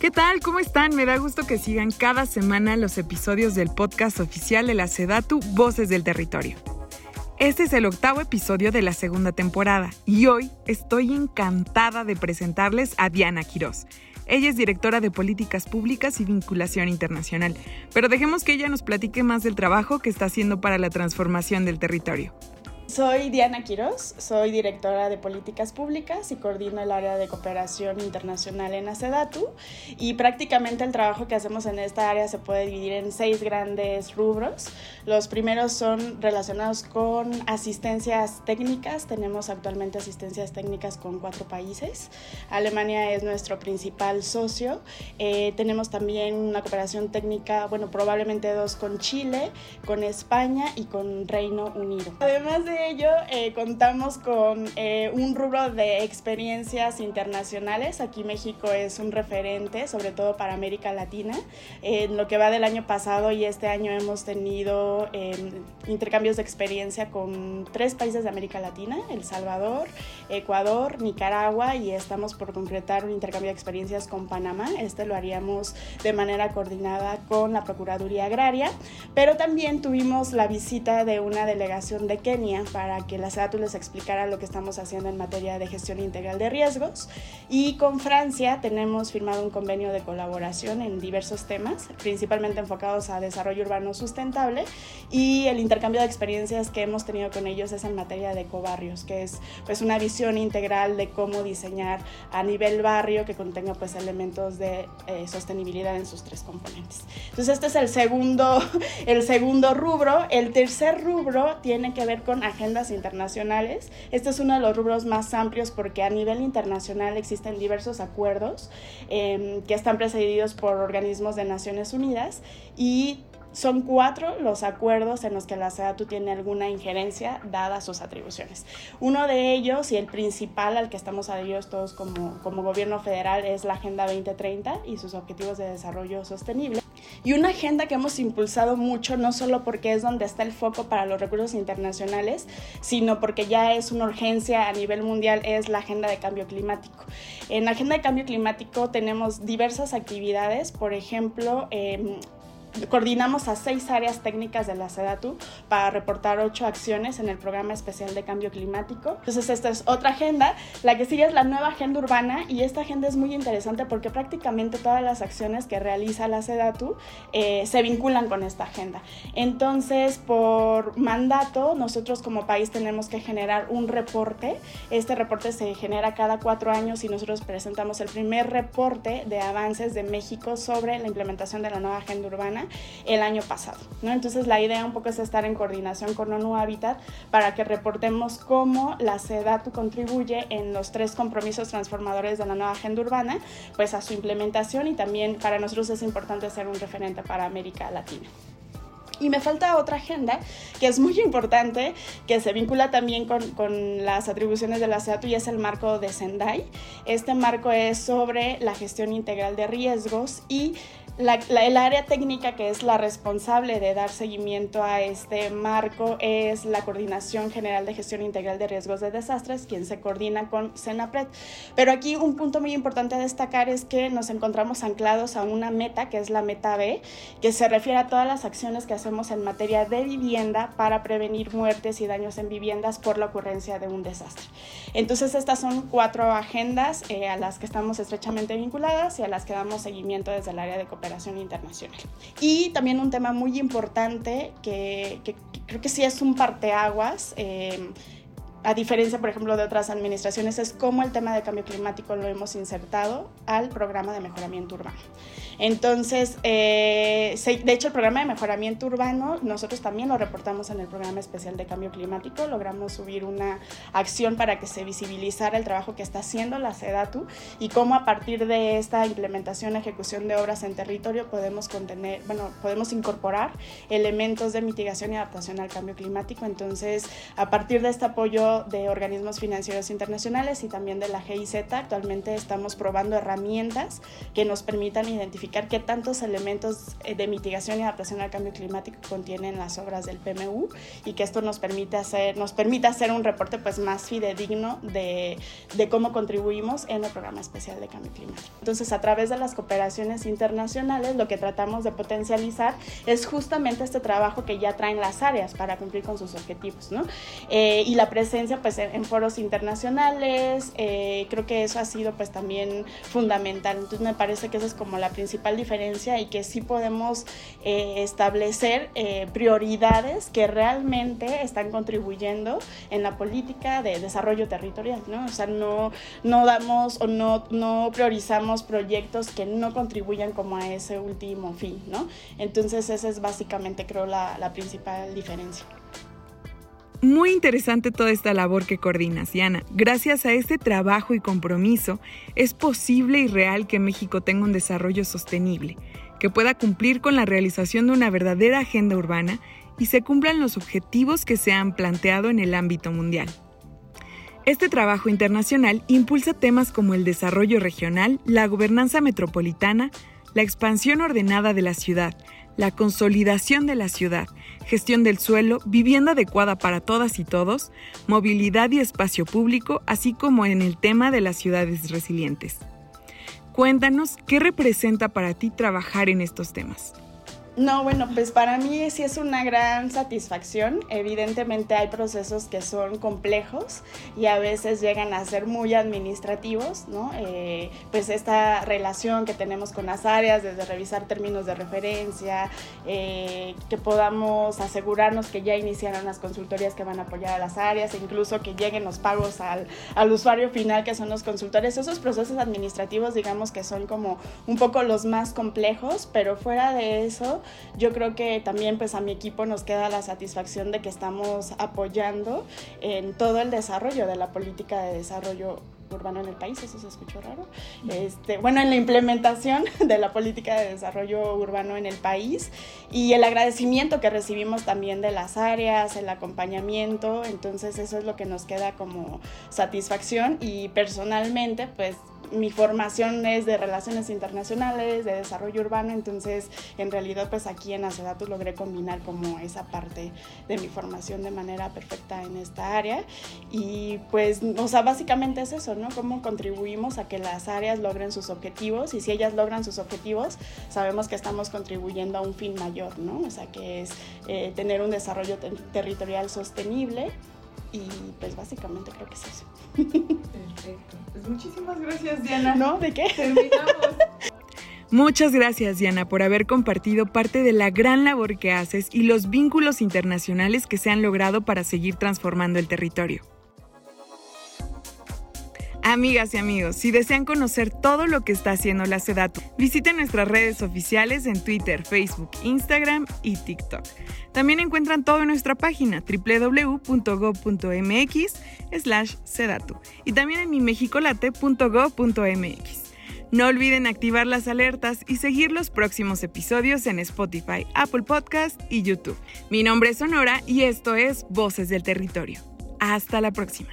¿Qué tal? ¿Cómo están? Me da gusto que sigan cada semana los episodios del podcast oficial de la Sedatu Voces del Territorio. Este es el octavo episodio de la segunda temporada y hoy estoy encantada de presentarles a Diana Quiroz. Ella es directora de Políticas Públicas y Vinculación Internacional, pero dejemos que ella nos platique más del trabajo que está haciendo para la transformación del territorio. Soy Diana Quiroz, soy directora de políticas públicas y coordino el área de cooperación internacional en ACEDATU y prácticamente el trabajo que hacemos en esta área se puede dividir en seis grandes rubros. Los primeros son relacionados con asistencias técnicas, tenemos actualmente asistencias técnicas con cuatro países, Alemania es nuestro principal socio, eh, tenemos también una cooperación técnica, bueno, probablemente dos con Chile, con España y con Reino Unido. Además de ello, eh, contamos con eh, un rubro de experiencias internacionales. Aquí México es un referente, sobre todo para América Latina. En lo que va del año pasado y este año hemos tenido em, intercambios de experiencia con tres países de América Latina, El Salvador, Ecuador, Nicaragua y estamos por concretar un intercambio de experiencias con Panamá. Este lo haríamos de manera coordinada con la Procuraduría Agraria, pero también tuvimos la visita de una delegación de Kenia para que la SEDATU les explicara lo que estamos haciendo en materia de gestión integral de riesgos. Y con Francia tenemos firmado un convenio de colaboración en diversos temas, principalmente enfocados a desarrollo urbano sustentable y el intercambio de experiencias que hemos tenido con ellos es en materia de ecobarrios, que es pues una visión integral de cómo diseñar a nivel barrio que contenga pues elementos de eh, sostenibilidad en sus tres componentes. Entonces este es el segundo, el segundo rubro. El tercer rubro tiene que ver con agendas internacionales. Este es uno de los rubros más amplios porque a nivel internacional existen diversos acuerdos em, que están precedidos por organismos de Naciones Unidas y son cuatro los acuerdos en los que la SEDATU tiene alguna injerencia dadas sus atribuciones. Uno de ellos y el principal al que estamos adheridos todos como, como gobierno federal es la Agenda 2030 y sus objetivos de desarrollo sostenible. Y una agenda que hemos impulsado mucho, no solo porque es donde está el foco para los recursos internacionales, sino porque ya es una urgencia a nivel mundial, es la agenda de cambio climático. En la agenda de cambio climático tenemos diversas actividades, por ejemplo, eh, coordinamos a seis áreas técnicas de la SEDATU para reportar ocho acciones en el programa especial de cambio climático. Entonces esta es otra agenda. La que sigue es la nueva agenda urbana y esta agenda es muy interesante porque prácticamente todas las acciones que realiza la SEDATU eh, se vinculan con esta agenda. Entonces por mandato nosotros como país tenemos que generar un reporte. Este reporte se genera cada cuatro años y nosotros presentamos el primer reporte de avances de México sobre la implementación de la nueva agenda urbana el año pasado. ¿no? Entonces la idea un poco es estar en coordinación con ONU Habitat para que reportemos cómo la SEDATU contribuye en los tres compromisos transformadores de la nueva agenda urbana, pues a su implementación y también para nosotros es importante ser un referente para América Latina. Y me falta otra agenda que es muy importante, que se vincula también con, las atribuciones de la SEATU y es el marco de Sendai. Este marco es sobre la gestión integral de riesgos y la, el área técnica que es la responsable de dar seguimiento a este marco es la Coordinación General de Gestión Integral de Riesgos de Desastres, quien se coordina con CENAPRED. Pero aquí un punto muy importante a destacar es que nos encontramos anclados a una meta, que es la meta B, que se refiere a todas las acciones que hacemos en materia de vivienda para prevenir muertes y daños en viviendas por la ocurrencia de un desastre. Entonces estas son cuatro agendas eh, a las que estamos estrechamente vinculadas y a las que damos seguimiento desde el área de cooperación internacional. Y también un tema muy importante que, que, creo que sí es un parteaguas. Eh, a diferencia, por ejemplo, de otras administraciones, es cómo el tema de cambio climático lo hemos insertado al programa de mejoramiento urbano. Entonces, eh, de hecho, el programa de mejoramiento urbano, nosotros también lo reportamos en el programa especial de cambio climático. Logramos subir una acción para que se visibilizara el trabajo que está haciendo la SEDATU y cómo a partir de esta implementación, ejecución de obras en territorio, podemos contener, bueno, podemos incorporar elementos de mitigación y adaptación al cambio climático. Entonces, a partir de este apoyo de organismos financieros internacionales y también de la GIZ. Actualmente estamos probando herramientas que nos permitan identificar qué tantos elementos eh, de mitigación y adaptación al cambio climático contienen las obras del PMU y que esto nos permite hacer, nos permite hacer un reporte pues, más fidedigno de, de cómo contribuimos en el programa especial de cambio climático. Entonces, a través de las cooperaciones internacionales, lo que tratamos de potencializar es justamente este trabajo que ya traen las áreas para cumplir con sus objetivos, ¿no? Eh, y la presencia pues en, foros internacionales, eh, creo que eso ha sido pues también fundamental. Entonces me parece que esa es como la principal diferencia y que sí podemos eh, establecer prioridades que realmente están contribuyendo en la política de desarrollo territorial, ¿no? O sea, no, no damos o no, no priorizamos proyectos que no contribuyan como a ese último fin, ¿no? Entonces esa es básicamente creo la, la principal diferencia. Muy interesante toda esta labor que coordinas, Diana. Gracias a este trabajo y compromiso, es posible y real que México tenga un desarrollo sostenible, que pueda cumplir con la realización de una verdadera agenda urbana y se cumplan los objetivos que se han planteado en el ámbito mundial. Este trabajo internacional impulsa temas como el desarrollo regional, la gobernanza metropolitana, la expansión ordenada de la ciudad, la consolidación de la ciudad, gestión del suelo, vivienda adecuada para todas y todos, movilidad y espacio público, así como en el tema de las ciudades resilientes. Cuéntanos qué representa para ti trabajar en estos temas. No, bueno, pues para mí sí es una gran satisfacción. Evidentemente hay procesos que son complejos y a veces llegan a ser muy administrativos, ¿no? Eh, pues esta relación que tenemos con las áreas, desde revisar términos de referencia, eh, que podamos asegurarnos que ya iniciaron las consultorías que van a apoyar a las áreas, e incluso que lleguen los pagos al, al usuario final, que son los consultores. Esos procesos administrativos, digamos que son como un poco los más complejos, pero fuera de eso, yo creo que también pues a mi equipo nos queda la satisfacción de que estamos apoyando en todo el desarrollo de la política de desarrollo urbano en el país, eso se escuchó raro. Este, bueno, en la implementación de la política de desarrollo urbano en el país y el agradecimiento que recibimos también de las áreas, el acompañamiento, entonces eso es lo que nos queda como satisfacción y personalmente pues mi formación es de relaciones internacionales, de desarrollo urbano, entonces en realidad pues aquí en Acedatu logré combinar como esa parte de mi formación de manera perfecta en esta área y pues, o sea, básicamente es eso, ¿no? Cómo contribuimos a que las áreas logren sus objetivos y si ellas logran sus objetivos, sabemos que estamos contribuyendo a un fin mayor, ¿no? O sea, que es eh, tener un desarrollo territorial sostenible y pues básicamente creo que es eso. Perfecto. Pues muchísimas gracias, Diana. ¿No? ¿De qué? Terminamos. Muchas gracias, Diana, por haber compartido parte de la gran labor que haces y los vínculos internacionales que se han logrado para seguir transformando el territorio. Amigas y amigos, si desean conocer todo lo que está haciendo la SEDATU, visiten nuestras redes oficiales en Twitter, Facebook, Instagram y TikTok. También encuentran todo en nuestra página www.go.mx slash sedatu y también en mimexicolate.go.mx. No olviden activar las alertas y seguir los próximos episodios en Spotify, Apple Podcast y YouTube. Mi nombre es Sonora y esto es Voces del Territorio. Hasta la próxima.